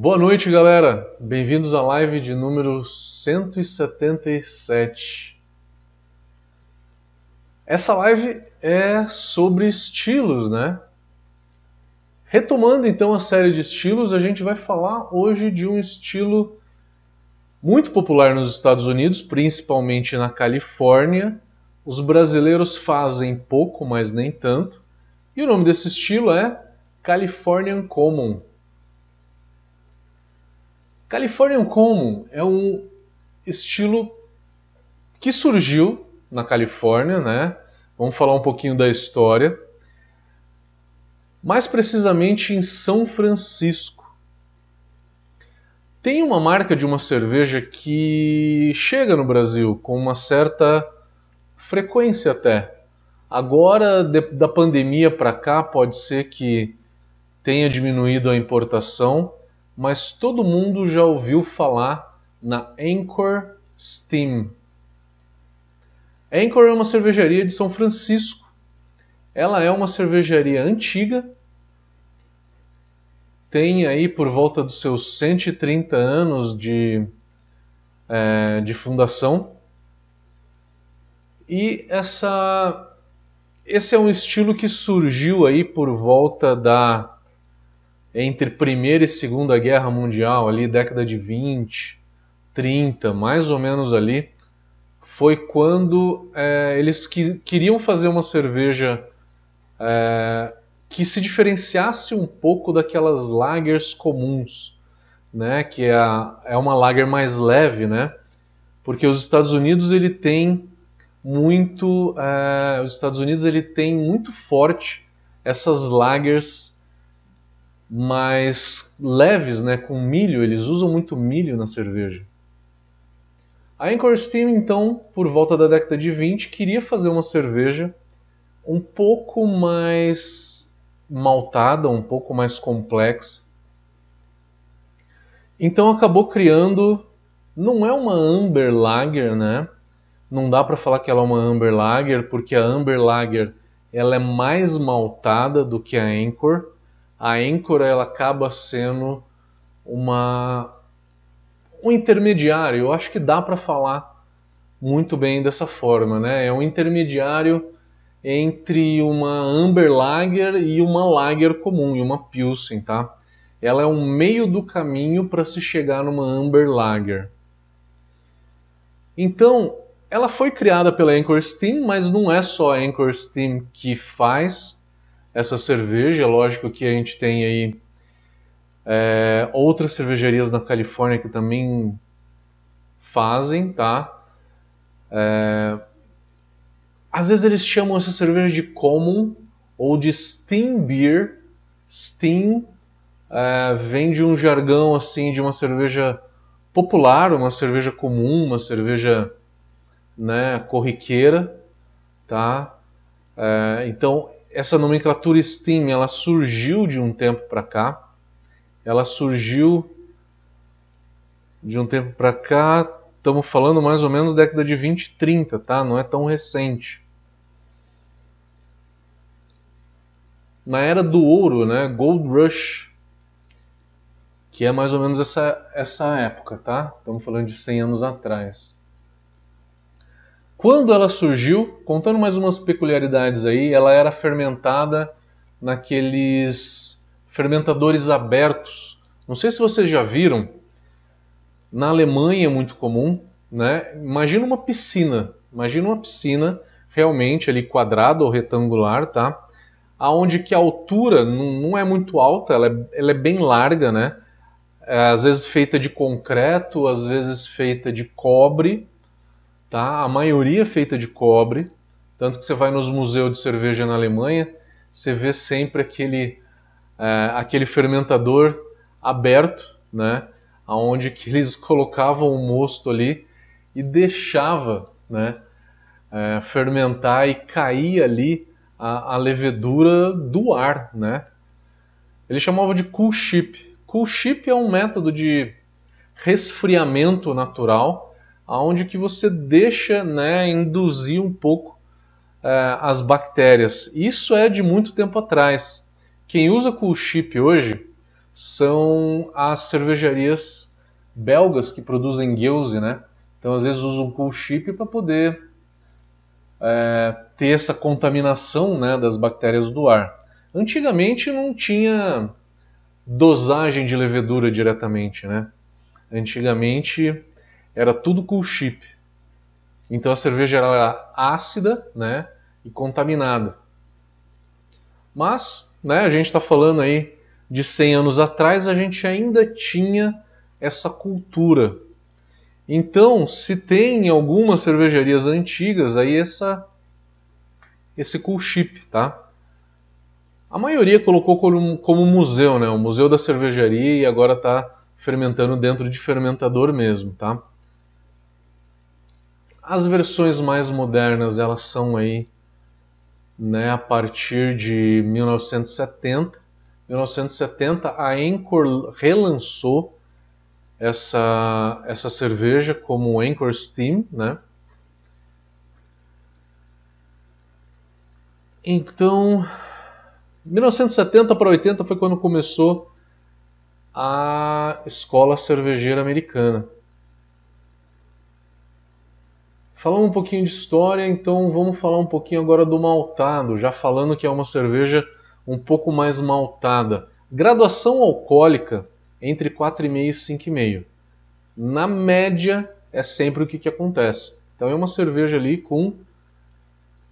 Boa noite, galera. Bem-vindos à live de número 177. Essa live é sobre estilos, né? Retomando então a série de estilos, a gente vai falar hoje de um estilo muito popular nos Estados Unidos, principalmente na Califórnia. Os brasileiros fazem pouco, mas nem tanto. E o nome desse estilo é Californian Common. Californian Common é um estilo que surgiu na Califórnia, né? Vamos falar um pouquinho da história. Mais precisamente em São Francisco. Tem uma marca de uma cerveja que chega no Brasil com uma certa frequência até. Agora, de, da pandemia para cá, pode ser que tenha diminuído a importação, mas todo mundo já ouviu falar na Anchor Steam. Anchor é uma cervejaria de São Francisco. Ela é uma cervejaria antiga, tem aí por volta dos seus 130 anos de, é, de fundação. E essa, esse é um estilo que surgiu aí por volta da entre Primeira e Segunda Guerra Mundial, ali década de 20, 30, mais ou menos ali, foi quando é, eles que, queriam fazer uma cerveja é, que se diferenciasse um pouco daquelas lagers comuns, né? Que é, a, é uma lager mais leve, né? Porque os Estados Unidos ele tem muito, é, os Estados Unidos ele tem muito forte essas lagers mais leves, né, com milho, eles usam muito milho na cerveja. A Anchor Steam, então, por volta da década de 20, queria fazer uma cerveja um pouco mais maltada, um pouco mais complexa. Então acabou criando, não é uma Amber Lager, né? Não dá para falar que ela é uma Amber Lager, porque a Amber Lager ela é mais maltada do que a Anchor a âncora ela acaba sendo uma um intermediário. Eu acho que dá para falar muito bem dessa forma, né? É um intermediário entre uma Amber Lager e uma Lager comum, e uma Pilsen, tá? Ela é um meio do caminho para se chegar numa Amber Lager. Então, ela foi criada pela Anchor Steam, mas não é só a Anchor Steam que faz essa cerveja. Lógico que a gente tem aí é, outras cervejarias na Califórnia que também fazem, tá? É, às vezes eles chamam essa cerveja de common ou de steam beer. Steam é, vem de um jargão assim de uma cerveja popular, uma cerveja comum, uma cerveja né, corriqueira, tá? É, então essa nomenclatura Steam ela surgiu de um tempo para cá. Ela surgiu de um tempo para cá, estamos falando mais ou menos década de 20 30, tá? Não é tão recente. Na era do ouro, né? Gold Rush, que é mais ou menos essa, essa época, tá? Estamos falando de 100 anos atrás. Quando ela surgiu, contando mais umas peculiaridades aí, ela era fermentada naqueles fermentadores abertos. Não sei se vocês já viram, na Alemanha é muito comum, né? Imagina uma piscina, imagina uma piscina realmente ali quadrada ou retangular, tá? Aonde que a altura não, é muito alta, ela é, ela é bem larga, né? É, às vezes feita de concreto, às vezes feita de cobre, tá? A maioria é feita de cobre, tanto que você vai nos museus de cerveja na Alemanha, você vê sempre aquele, é, aquele fermentador aberto, né? Onde que eles colocavam o mosto ali e deixava, né? É, fermentar e cair ali a, a, levedura do ar, né? Eles chamavam de cool ship. Cool ship é um método de resfriamento natural aonde que você deixa né, induzir um pouco é, as bactérias. Isso é de muito tempo atrás. Quem usa cool chip hoje são as cervejarias belgas que produzem Geuze, né? Então às vezes usam cool chip para poder é, ter essa contaminação né, das bactérias do ar. Antigamente não tinha dosagem de levedura diretamente, né? Antigamente era tudo cool chip. Então a cerveja era ácida, né, e contaminada. Mas, né, a gente está falando aí de 100 anos atrás, a gente ainda tinha essa cultura. Então, se tem algumas cervejarias antigas aí essa esse cool chip, tá? A maioria colocou como, como museu, né? O museu da cervejaria e agora está fermentando dentro de fermentador mesmo, tá? As versões mais modernas, elas são aí né, a partir de 1970. 1970 a Anchor relançou essa, essa cerveja como Anchor Steam, né? Então, 1970 para 80 foi quando começou a escola cervejeira americana. Falando um pouquinho de história, então vamos falar um pouquinho agora do maltado, já falando que é uma cerveja um pouco mais maltada. Graduação alcoólica entre 4,5 e 5,5. Na média é sempre o que, que acontece. Então é uma cerveja ali com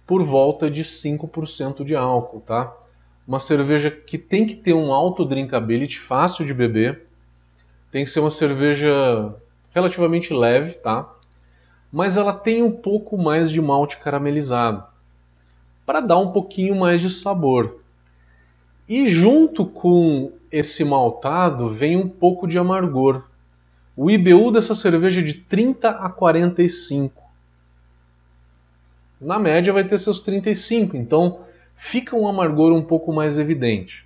por volta de 5% de álcool, tá? Uma cerveja que tem que ter um alto drinkability, fácil de beber. Tem que ser uma cerveja relativamente leve, tá? Mas ela tem um pouco mais de malte caramelizado para dar um pouquinho mais de sabor. E junto com esse maltado vem um pouco de amargor. O IBU dessa cerveja é de 30 a 45 na média vai ter seus 35, então fica um amargor um pouco mais evidente.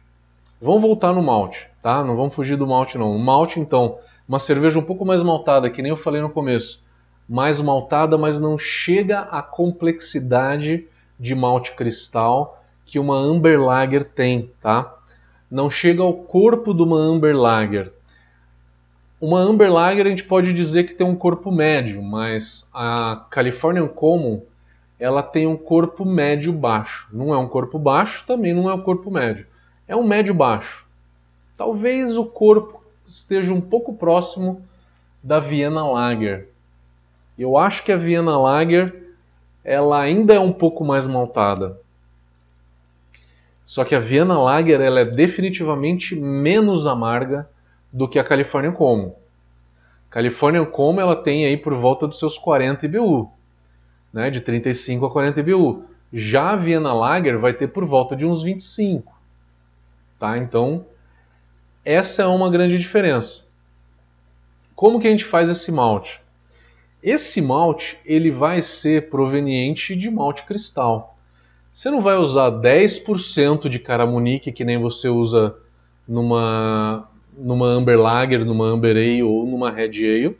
Vamos voltar no malte, tá? Não vamos fugir do malte não. O malte então, uma cerveja um pouco mais maltada, que nem eu falei no começo, mais maltada, mas não chega à complexidade de malte cristal que uma Amber Lager tem, tá? Não chega ao corpo de uma Amber Lager. Uma Amber Lager a gente pode dizer que tem um corpo médio, mas a Californian Common ela tem um corpo médio-baixo. Não é um corpo baixo, também não é um corpo médio. É um médio-baixo. Talvez o corpo esteja um pouco próximo da Viena Lager. Eu acho que a Viena Lager ela ainda é um pouco mais maltada. Só que a Viena Lager ela é definitivamente menos amarga do que a California Como. California Como ela tem aí por volta dos seus 40 IBU né, de 35 a 40 IBU. Já a Viena Lager vai ter por volta de uns 25. Tá? Então, essa é uma grande diferença. Como que a gente faz esse malte? Esse malte ele vai ser proveniente de malte cristal. Você não vai usar 10% de caramunique que nem você usa numa numa Amber Lager, numa Amber Ale ou numa Red Ale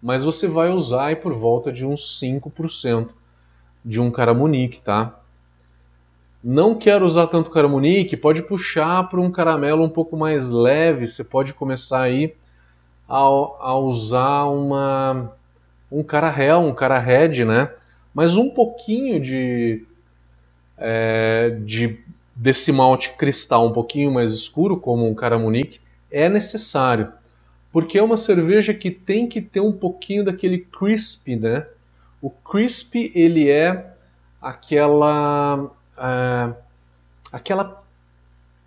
mas você vai usar aí por volta de uns 5% de um caramunique, tá? Não quero usar tanto caramunique, pode puxar para um caramelo um pouco mais leve, você pode começar aí a, a usar uma, um carahel, um red, né? Mas um pouquinho de, é, de desse malte cristal um pouquinho mais escuro, como um caramunique, é necessário porque é uma cerveja que tem que ter um pouquinho daquele crisp, né? O crisp ele é aquela uh, aquela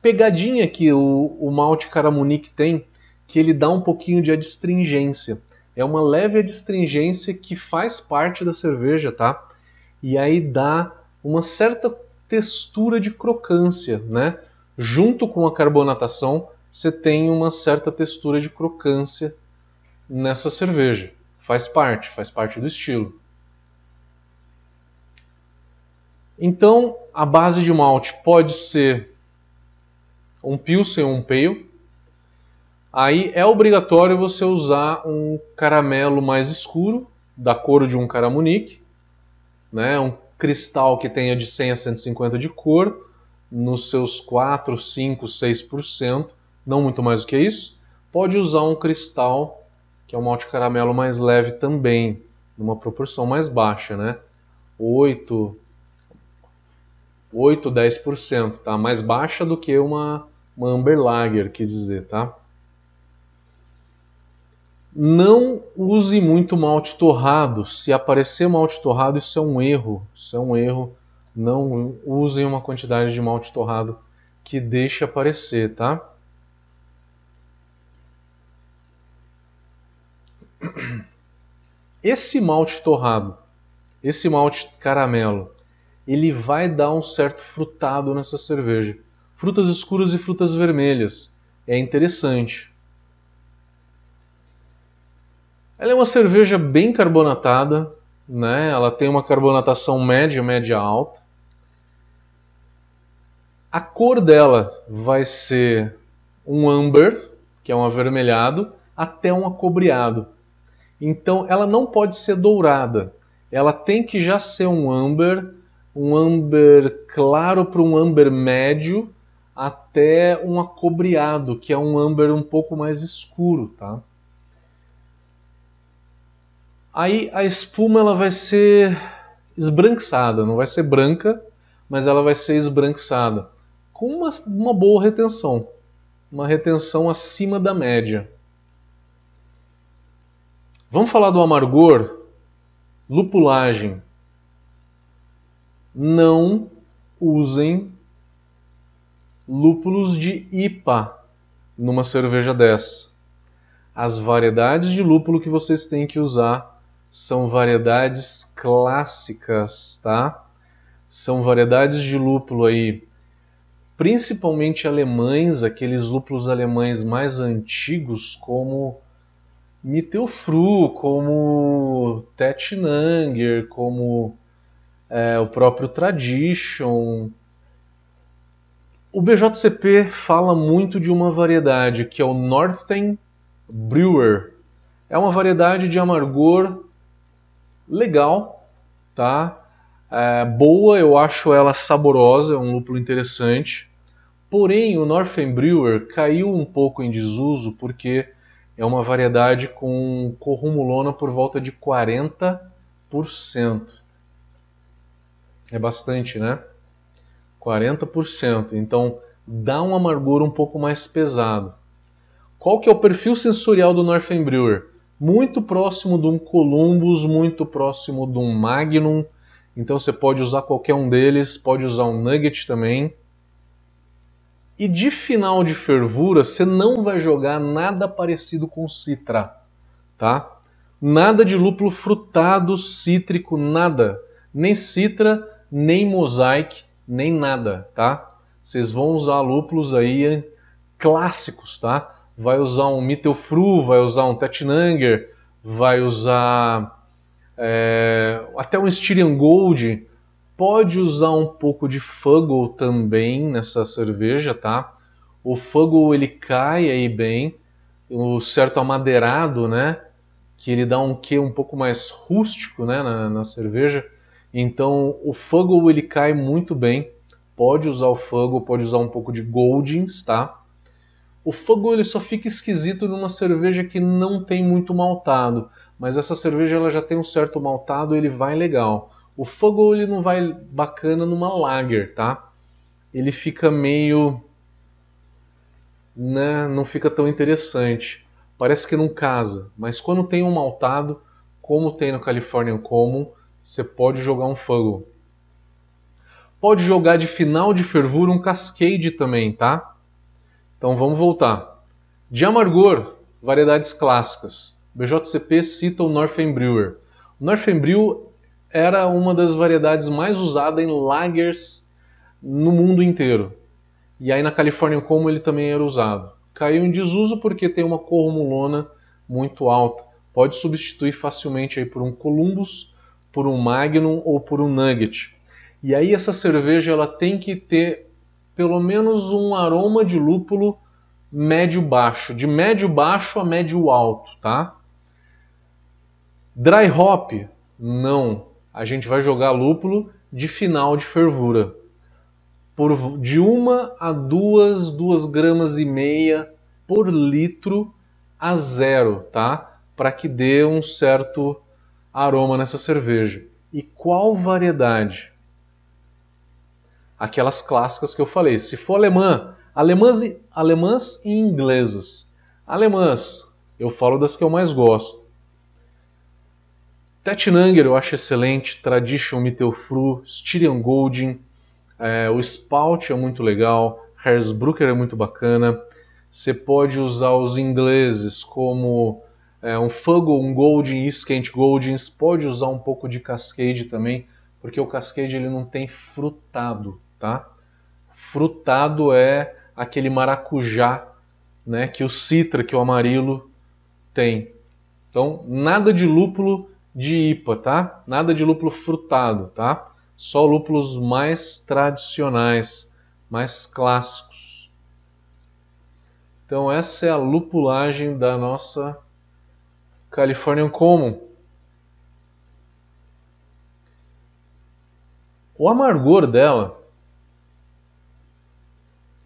pegadinha que o, o malte Caramunique tem, que ele dá um pouquinho de adstringência. É uma leve adstringência que faz parte da cerveja, tá? E aí dá uma certa textura de crocância, né? Junto com a carbonatação, você tem uma certa textura de crocância nessa cerveja. Faz parte, faz parte do estilo. Então, a base de malte pode ser um Pilsen ou um Pale. Aí é obrigatório você usar um caramelo mais escuro, da cor de um caramunique, né? um cristal que tenha de 100 a 150 de cor, nos seus 4, 5, 6%, não muito mais do que isso. Pode usar um cristal, que é um malte caramelo mais leve também, numa proporção mais baixa, né? 8, 8 10%, tá? Mais baixa do que uma, uma Amber Lager, quer dizer, tá? Não use muito malte torrado. Se aparecer malte torrado, isso é um erro. Isso é um erro. Não usem uma quantidade de malte torrado que deixe aparecer, tá? Esse malte torrado, esse malte caramelo, ele vai dar um certo frutado nessa cerveja. Frutas escuras e frutas vermelhas. É interessante. Ela é uma cerveja bem carbonatada, né? Ela tem uma carbonatação média, média alta. A cor dela vai ser um amber, que é um avermelhado, até um acobreado. Então ela não pode ser dourada. Ela tem que já ser um amber, um amber claro para um amber médio, até um acobreado, que é um amber um pouco mais escuro, tá? Aí a espuma ela vai ser esbranquiçada, não vai ser branca, mas ela vai ser esbranquiçada, com uma, uma boa retenção, uma retenção acima da média. Vamos falar do amargor? Lupulagem. Não usem lúpulos de IPA numa cerveja dessa. As variedades de lúpulo que vocês têm que usar são variedades clássicas, tá? São variedades de lúpulo aí, principalmente alemães, aqueles lúpulos alemães mais antigos, como Mittelfru, como Tettnanger, como é, o próprio Tradition. O BJCP fala muito de uma variedade que é o Northern Brewer. É uma variedade de amargor legal, tá? É, boa, eu acho ela saborosa, é um lúpulo interessante. Porém, o Northern Brewer caiu um pouco em desuso porque é uma variedade com corrumulona por volta de 40%. É bastante, né? 40%. Então, dá um amargor um pouco mais pesado. Qual que é o perfil sensorial do Northern Brewer? Muito próximo de um Columbus, muito próximo de um Magnum. Então você pode usar qualquer um deles, pode usar um Nugget também. E de final de fervura, você não vai jogar nada parecido com Citra, tá? Nada de lúpulo frutado, cítrico, nada. Nem Citra, nem Mosaic, nem nada, tá? Vocês vão usar lúpulos aí clássicos, tá? Vai usar um Mittelfru, vai usar um Tettnanger, vai usar é, até um Styrian Gold, pode usar um pouco de Fuggle também nessa cerveja, tá? O Fuggle ele cai aí bem, o certo amadeirado, né? Que ele dá um quê um pouco mais rústico, né, na, na cerveja. Então o Fuggle ele cai muito bem. Pode usar o Fuggle, pode usar um pouco de Goldings, tá? O fogo ele só fica esquisito numa cerveja que não tem muito maltado, mas essa cerveja ela já tem um certo maltado, ele vai legal. O fogo ele não vai bacana numa lager, tá? Ele fica meio né, não fica tão interessante. Parece que não casa, mas quando tem um maltado, como tem no Californian Common, você pode jogar um fogo. Pode jogar de final de fervura um Cascade também, tá? Então vamos voltar. De amargor, variedades clássicas. BJCP cita o Northern Brewer. O Northern Brew era uma das variedades mais usadas em lagers no mundo inteiro. E aí na Califórnia como ele também era usado. Caiu em desuso porque tem uma corrumulona muito alta. Pode substituir facilmente aí por um Columbus, por um Magnum ou por um Nugget. E aí essa cerveja ela tem que ter pelo menos um aroma de lúpulo médio-baixo, de médio-baixo a médio-alto, tá? Dry hop, não. A gente vai jogar lúpulo de final de fervura. por de uma a duas, duas gramas e meia por litro a zero, tá? Para que dê um certo aroma nessa cerveja. E qual variedade? Aquelas clássicas que eu falei. Se for alemã, alemãs, alemãs e inglesas. Alemãs, eu falo das que eu mais gosto. Tetnanger eu acho excelente, Tradition Mittelfru, Styrian Golding, é, o Spout é muito legal, Hersbrucker é muito bacana. Você pode usar os ingleses como é, um Fuggle, um Golding, Skent Goldings. Pode usar um pouco de Cascade também, porque o Cascade ele não tem frutado, tá? Frutado é aquele maracujá, né, que o Citra, que o amarilo tem. Então, nada de lúpulo de IPA, tá? Nada de lúpulo frutado, tá? Só lúpulos mais tradicionais, mais clássicos. Então essa é a lupulagem da nossa Californian Common. O amargor dela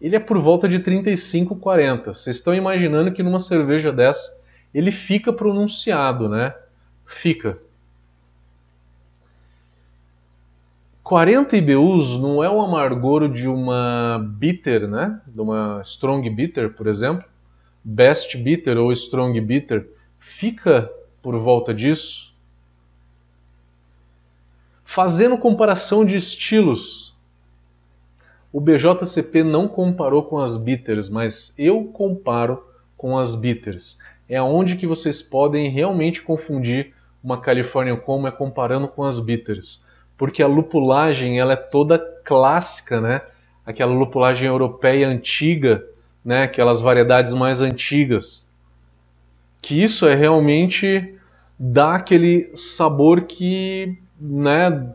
ele é por volta de 35, 40. Vocês estão imaginando que numa cerveja dessa ele fica pronunciado, né? Fica. 40 IBUs não é o amargor de uma bitter, né? De uma strong bitter, por exemplo. Best bitter ou strong bitter fica por volta disso. Fazendo comparação de estilos, o BJCP não comparou com as bitters, mas eu comparo com as bitters. É onde que vocês podem realmente confundir uma California como é comparando com as bitters, porque a lupulagem ela é toda clássica, né? Aquela lupulagem europeia antiga, né? Aquelas variedades mais antigas que isso é realmente dá aquele sabor que, né,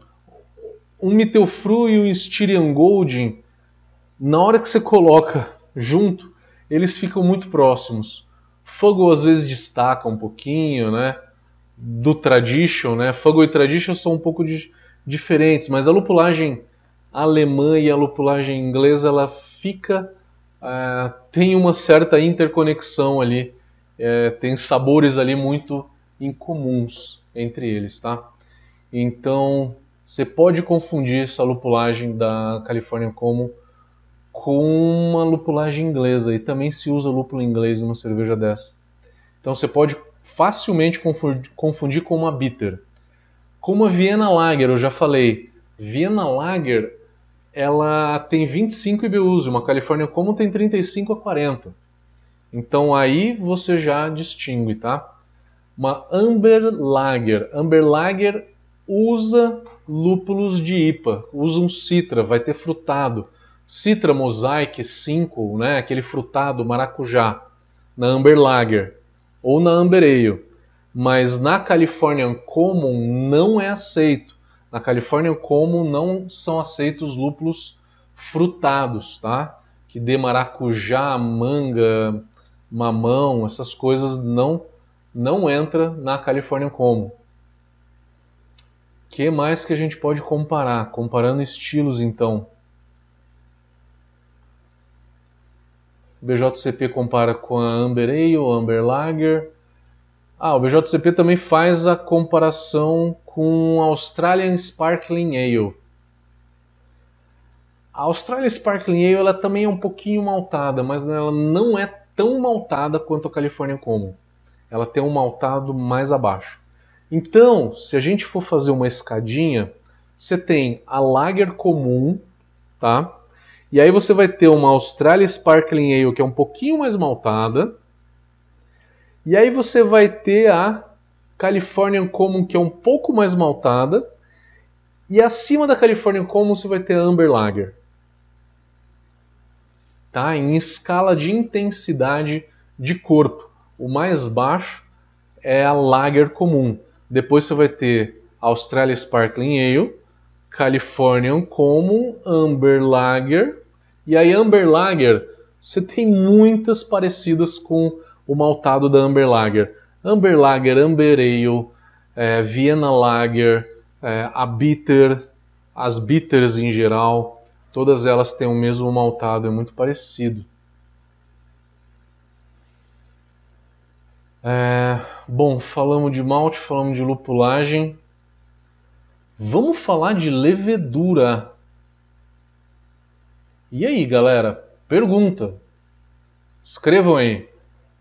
um Mittelfru e um Styrian Golding, na hora que você coloca junto, eles ficam muito próximos. Fogo às vezes destaca um pouquinho, né, do Tradition, né, Fogo e Tradition são um pouco de, diferentes, mas a lupulagem alemã e a lupulagem inglesa, ela fica, uh, tem uma certa interconexão ali, é, tem sabores ali muito incomuns entre eles, tá? Então você pode confundir essa lupulagem da California como com uma lupulagem inglesa e também se usa lúpulo inglês numa cerveja dessa. Então você pode facilmente confundir, com uma bitter. Como a Vienna Lager, eu já falei, Vienna Lager ela tem 25 IBUs, uma California Common tem 35 a 40. Então aí você já distingue, tá? Uma Amber Lager. Amber Lager usa lúpulos de IPA, usa um Citra, vai ter frutado. Citra Mosaic 5, né, aquele frutado maracujá, na Amber Lager ou na Amber Ale. Mas na Californian Common não é aceito. Na Californian Common não são aceitos lúpulos frutados, tá? Que dê maracujá, manga, mamão, essas coisas não não entra na California como. Que mais que a gente pode comparar? Comparando estilos, então. O BJCP compara com a Amber Ale, Amber Lager. Ah, o BJCP também faz a comparação com a Australian Sparkling Ale. A Australian Sparkling Ale ela também é um pouquinho maltada, mas ela não é tão maltada quanto a California Common. Ela tem um maltado mais abaixo. Então, se a gente for fazer uma escadinha, você tem a Lager comum, tá? E aí você vai ter uma Australia Sparkling Ale que é um pouquinho mais maltada. E aí você vai ter a Californian Common que é um pouco mais maltada. E acima da Californian Common você vai ter a Amber Lager tá? em escala de intensidade de corpo. O mais baixo é a Lager comum. Depois você vai ter Australia Sparkling Ale, Californian Common, Amber Lager. E aí Amber Lager, você tem muitas parecidas com o maltado da Amber Lager. Amber Lager, Amber Ale, é, Vienna Lager, é, a Bitter, as bitters em geral, Todas elas têm o mesmo maltado, é muito parecido. É, bom, falamos de malte, falamos de lupulagem. Vamos falar de levedura. E aí, galera? Pergunta. Escrevam aí.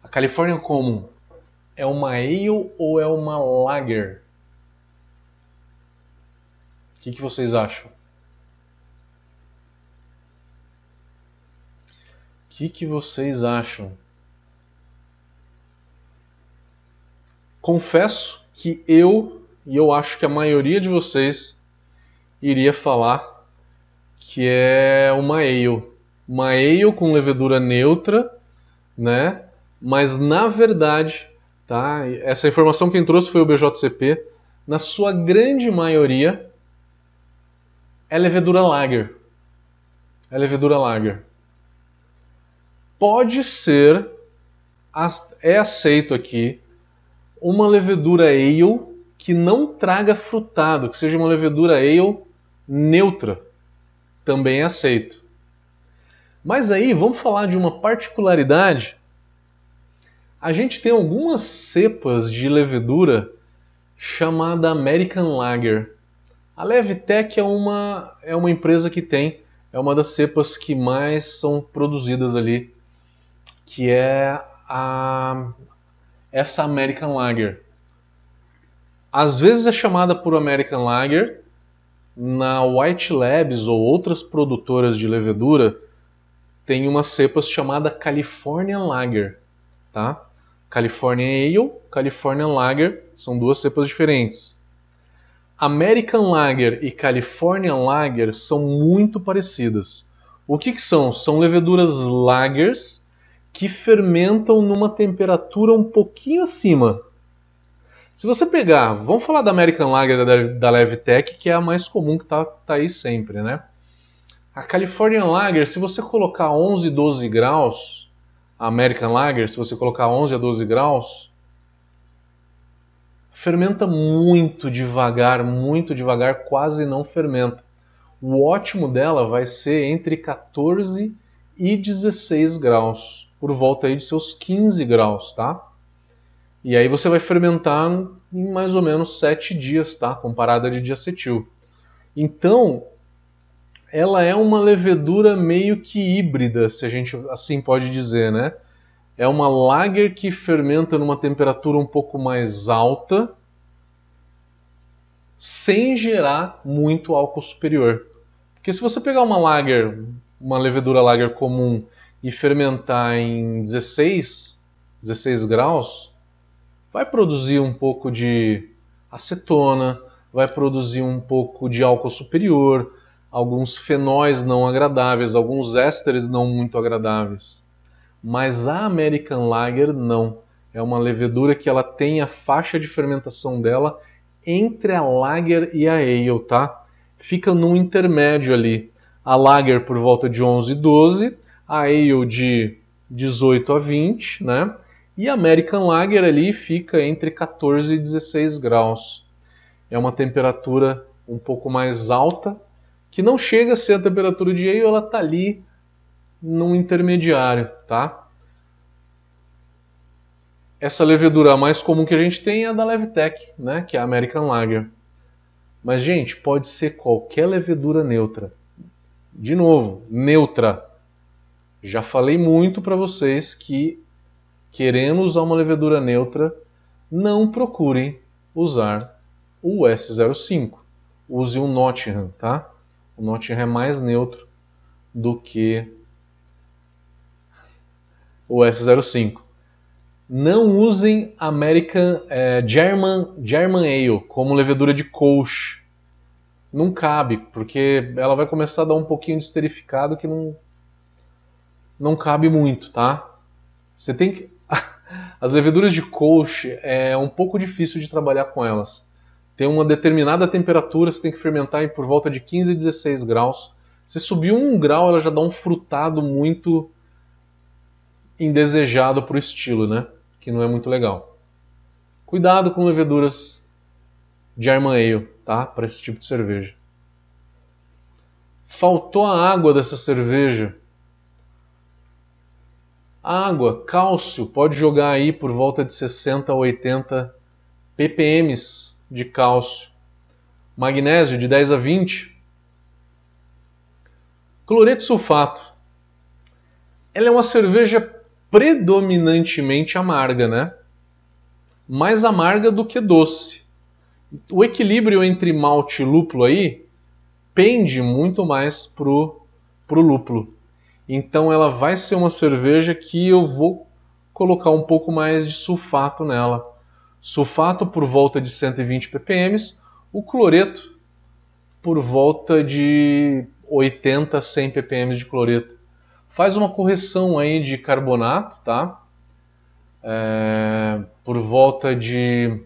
A California Common é uma ale ou é uma lager? O que, que vocês acham? O que, que vocês acham? Confesso que eu, e eu acho que a maioria de vocês, iria falar que é uma ale. Uma ale com levedura neutra, né? Mas na verdade, tá? Essa informação quem trouxe foi o BJCP. Na sua grande maioria, é levedura lager. É levedura lager. Pode ser, é aceito aqui, uma levedura ale que não traga frutado, que seja uma levedura ale neutra. Também aceito. Mas aí, vamos falar de uma particularidade. A gente tem algumas cepas de levedura chamada American Lager. A Levitec é uma, é uma empresa que tem, é uma das cepas que mais são produzidas ali, que é a, essa American Lager. Às vezes é chamada por American Lager, na White Labs ou outras produtoras de levedura tem uma cepa chamada California Lager, tá? California Ale, California Lager são duas cepas diferentes. American Lager e California Lager são muito parecidas. O que, que são? São leveduras lagers que fermentam numa temperatura um pouquinho acima. Se você pegar, vamos falar da American Lager da, da Levtech, que é a mais comum que está tá aí sempre, né? A California Lager, se você colocar 11, 12 graus, a American Lager, se você colocar 11 a 12 graus, fermenta muito devagar, muito devagar, quase não fermenta. O ótimo dela vai ser entre 14 e 16 graus, por volta aí de seus 15 graus, tá? E aí você vai fermentar em mais ou menos 7 dias, tá? Comparada de diacetil. Então, ela é uma levedura meio que híbrida, se a gente assim pode dizer, né? é uma lager que fermenta numa temperatura um pouco mais alta, sem gerar muito álcool superior. Porque se você pegar uma lager, uma levedura lager comum e fermentar em 16, 16 graus, vai produzir um pouco de acetona, vai produzir um pouco de álcool superior, alguns fenóis não agradáveis, alguns ésteres não muito agradáveis mas a American Lager não. É uma levedura que ela tem a faixa de fermentação dela entre a Lager e a Ale, tá? Fica num intermédio ali. A Lager por volta de 11 12, a Ale de 18 a 20, né? E a American Lager ali fica entre 14 e 16 graus. É uma temperatura um pouco mais alta, que não chega a ser a temperatura de ale, ela tá ali num intermediário, tá? Essa levedura mais comum que a gente tem é a da Levtech, né, que é a American Lager. Mas, gente, pode ser qualquer levedura neutra. De novo, neutra. Já falei muito para vocês que, querendo usar uma levedura neutra, não procurem usar o S05. Use um Nottingham, tá? O Nottingham é mais neutro do que o S05. Não usem American é, German, German Ale como levedura de colch. Não cabe, porque ela vai começar a dar um pouquinho de esterificado que não, não cabe muito, tá? Você tem que. As leveduras de colch é um pouco difícil de trabalhar com elas. Tem uma determinada temperatura, você tem que fermentar em por volta de 15 a 16 graus. Se subir um grau, ela já dá um frutado muito indesejado para o estilo, né? Que não é muito legal. Cuidado com leveduras de Arma Ale, tá? Para esse tipo de cerveja. faltou a água dessa cerveja. Água, cálcio, pode jogar aí por volta de 60 a 80 ppm de cálcio. Magnésio de 10 a 20. Cloreto sulfato. Ela é uma cerveja predominantemente amarga, né? Mais amarga do que doce. O equilíbrio entre malte e lúpulo aí pende muito mais pro, pro lúpulo. Então ela vai ser uma cerveja que eu vou colocar um pouco mais de sulfato nela. Sulfato por volta de 120 ppm, o cloreto por volta de 80 a 100 ppm de cloreto. Faz uma correção aí de carbonato, tá? É, por volta de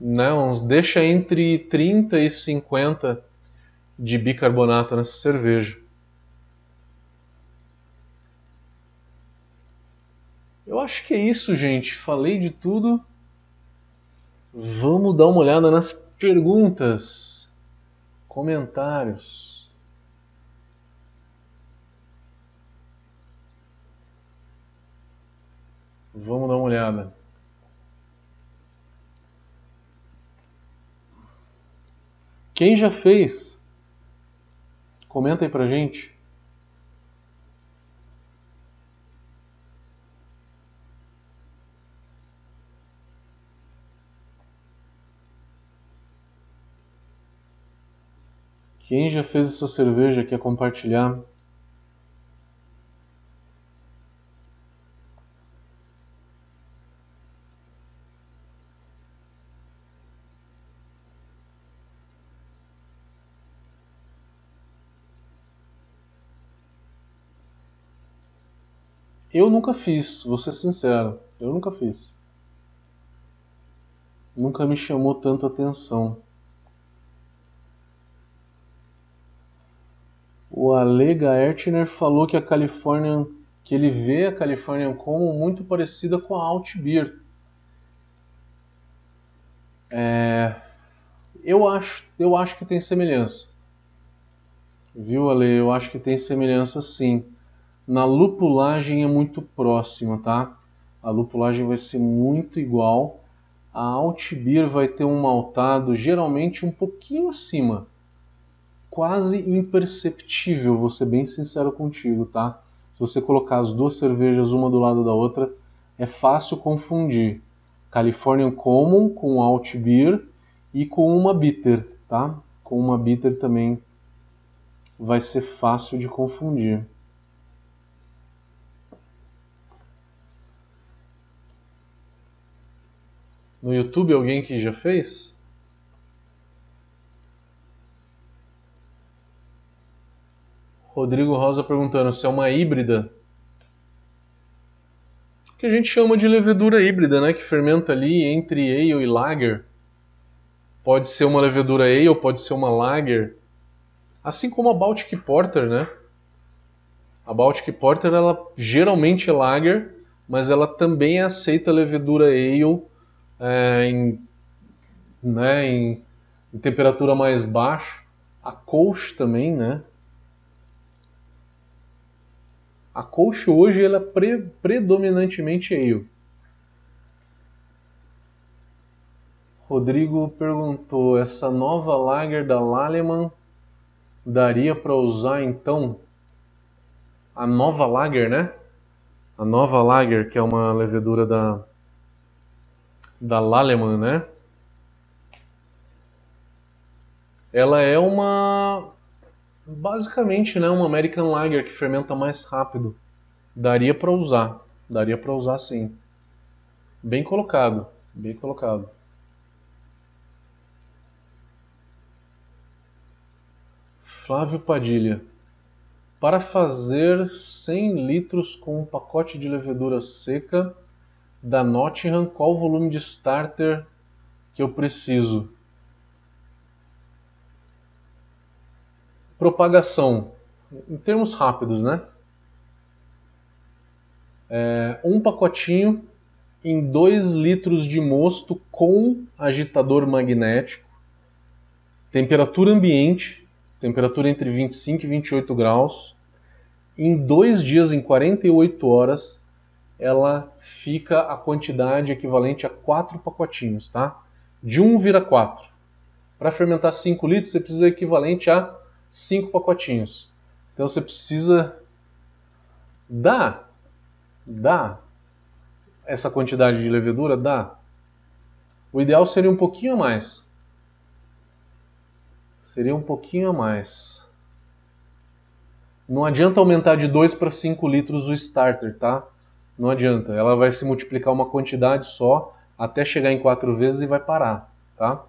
não, deixa entre 30 e 50 de bicarbonato nessa cerveja. Eu acho que é isso, gente. Falei de tudo. Vamos dar uma olhada nas perguntas, comentários. Vamos dar uma olhada. Quem já fez? Comenta aí pra gente. Quem já fez essa cerveja quer compartilhar? Eu nunca fiz, vou ser sincero, eu nunca fiz. Nunca me chamou tanto atenção. O Ale Gaertner falou que a California, que ele vê a California como muito parecida com a Alt Beer. É, eu acho, eu acho que tem semelhança. Viu, Ale? Eu acho que tem semelhança sim. Na lupulagem é muito próxima, tá? A lupulagem vai ser muito igual. A Altbier vai ter um maltado geralmente um pouquinho acima. Quase imperceptível, vou ser bem sincero contigo, tá? Se você colocar as duas cervejas uma do lado da outra, é fácil confundir. Californian Common com Alt Beer e com uma Bitter, tá? Com uma Bitter também vai ser fácil de confundir. No YouTube alguém que já fez? Rodrigo Rosa perguntando se é uma híbrida. O que a gente chama de levedura híbrida, né? Que fermenta ali entre ale e lager. Pode ser uma levedura ale, pode ser uma lager. Assim como a Baltic Porter, né? A Baltic Porter, ela geralmente é lager, mas ela também aceita levedura ale é, em, né, em, em, temperatura mais baixa. A Kolsch também, né? A Kolsch hoje ela é pre, predominantemente ale. Rodrigo perguntou: essa nova lager da Laleman daria para usar então a nova lager, né? A nova lager, que é uma levedura da da Laleman, né? Ela é uma basicamente, né, uma American Lager que fermenta mais rápido. Daria para usar, daria para usar sim. Bem colocado, bem colocado. Flávio Padilha. Para fazer 100 litros com um pacote de levedura seca, da Nottingham, qual o volume de starter que eu preciso? Propagação, em termos rápidos, né? É, um pacotinho em 2 litros de mosto com agitador magnético, temperatura ambiente, temperatura entre 25 e 28 graus. Em dois dias, em 48 horas, ela fica a quantidade equivalente a quatro pacotinhos, tá? De 1 vira 4. Para fermentar 5 litros, você precisa equivalente a 5 pacotinhos. Então você precisa dar, dar essa quantidade de levedura? Dá. O ideal seria um pouquinho a mais. Seria um pouquinho a mais. Não adianta aumentar de 2 para 5 litros o starter, tá? Não adianta. Ela vai se multiplicar uma quantidade só até chegar em 4 vezes e vai parar, tá?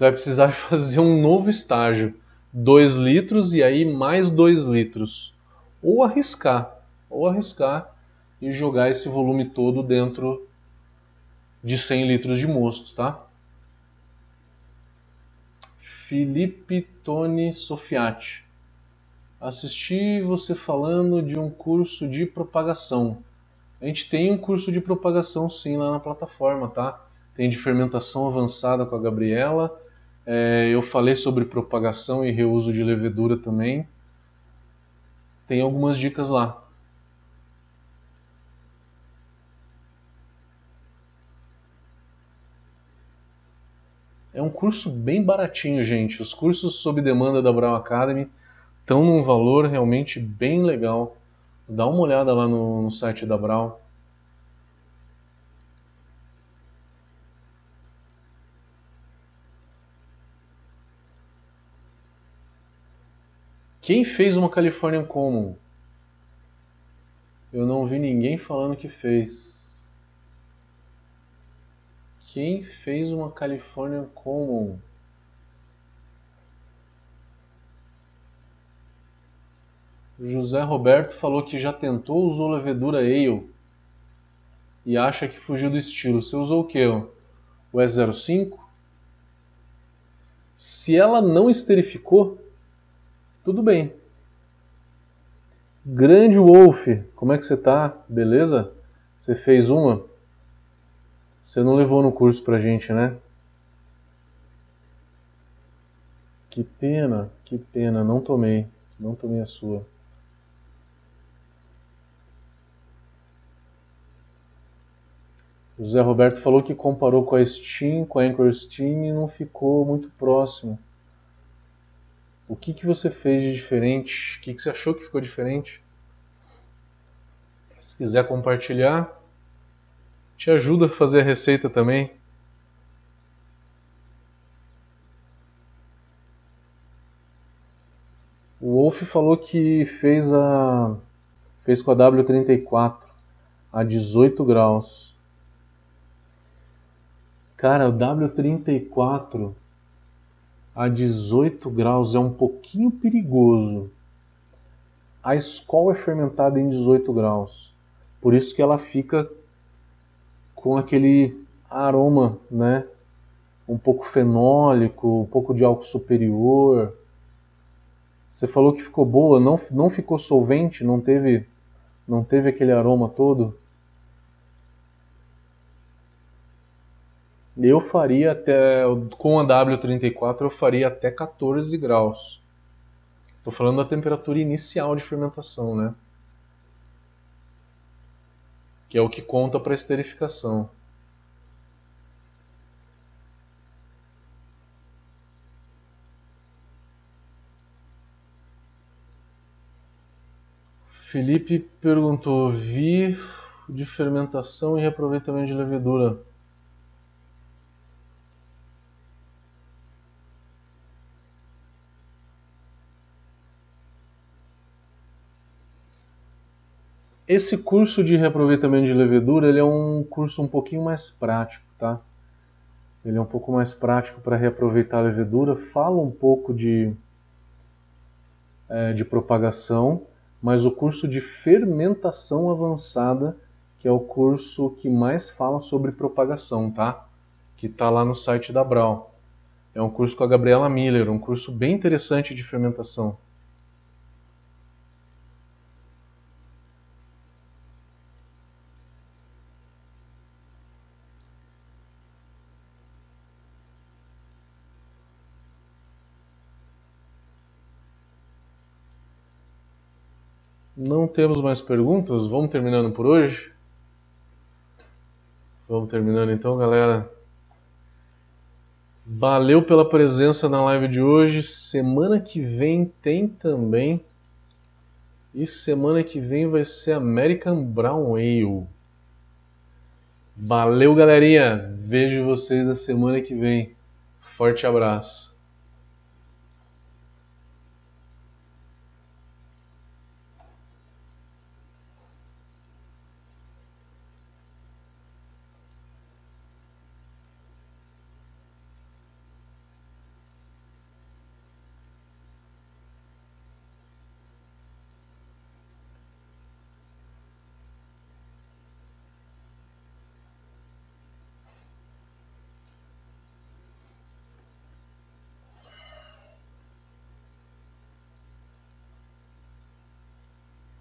Você vai precisar fazer um novo estágio. 2 litros e aí mais 2 litros. Ou arriscar ou arriscar e jogar esse volume todo dentro de 100 litros de mosto, tá? Felipe Tony Sofiati. Assisti você falando de um curso de propagação. A gente tem um curso de propagação sim lá na plataforma, tá? Tem de fermentação avançada com a Gabriela. É, eu falei sobre propagação e reuso de levedura também. Tem algumas dicas lá. É um curso bem baratinho, gente. Os cursos sob demanda da Brown Academy estão num valor realmente bem legal. Dá uma olhada lá no, no site da Brown. Quem fez uma Californian Common? Eu não vi ninguém falando que fez. Quem fez uma California Common? José Roberto falou que já tentou, usou levedura ale e acha que fugiu do estilo. Você usou o que? O S05? Se ela não esterificou, tudo bem. Grande Wolf, como é que você tá? Beleza? Você fez uma? Você não levou no curso pra gente, né? Que pena, que pena, não tomei. Não tomei a sua. O Zé Roberto falou que comparou com a Steam, com a Anchor Steam e não ficou muito próximo. O que, que você fez de diferente? O que, que você achou que ficou diferente? Se quiser compartilhar, te ajuda a fazer a receita também. O Wolf falou que fez a fez com a W34 a 18 graus. Cara, o W34 a 18 graus é um pouquinho perigoso. A escola é fermentada em 18 graus. Por isso que ela fica com aquele aroma, né? Um pouco fenólico, um pouco de álcool superior. Você falou que ficou boa, não, não ficou solvente, não teve, não teve aquele aroma todo? Eu faria até, com a W34 eu faria até 14 graus. Estou falando da temperatura inicial de fermentação, né? que é o que conta para esterificação. Felipe perguntou: vi de fermentação e reaproveitamento de levedura. Esse curso de reaproveitamento de levedura ele é um curso um pouquinho mais prático, tá? Ele é um pouco mais prático para reaproveitar a levedura, fala um pouco de, é, de propagação, mas o curso de fermentação avançada, que é o curso que mais fala sobre propagação, tá? Que está lá no site da Brau. É um curso com a Gabriela Miller, um curso bem interessante de fermentação. Não temos mais perguntas? Vamos terminando por hoje? Vamos terminando então, galera. Valeu pela presença na live de hoje. Semana que vem tem também. E semana que vem vai ser American Brown Ale. Valeu, galerinha. Vejo vocês na semana que vem. Forte abraço.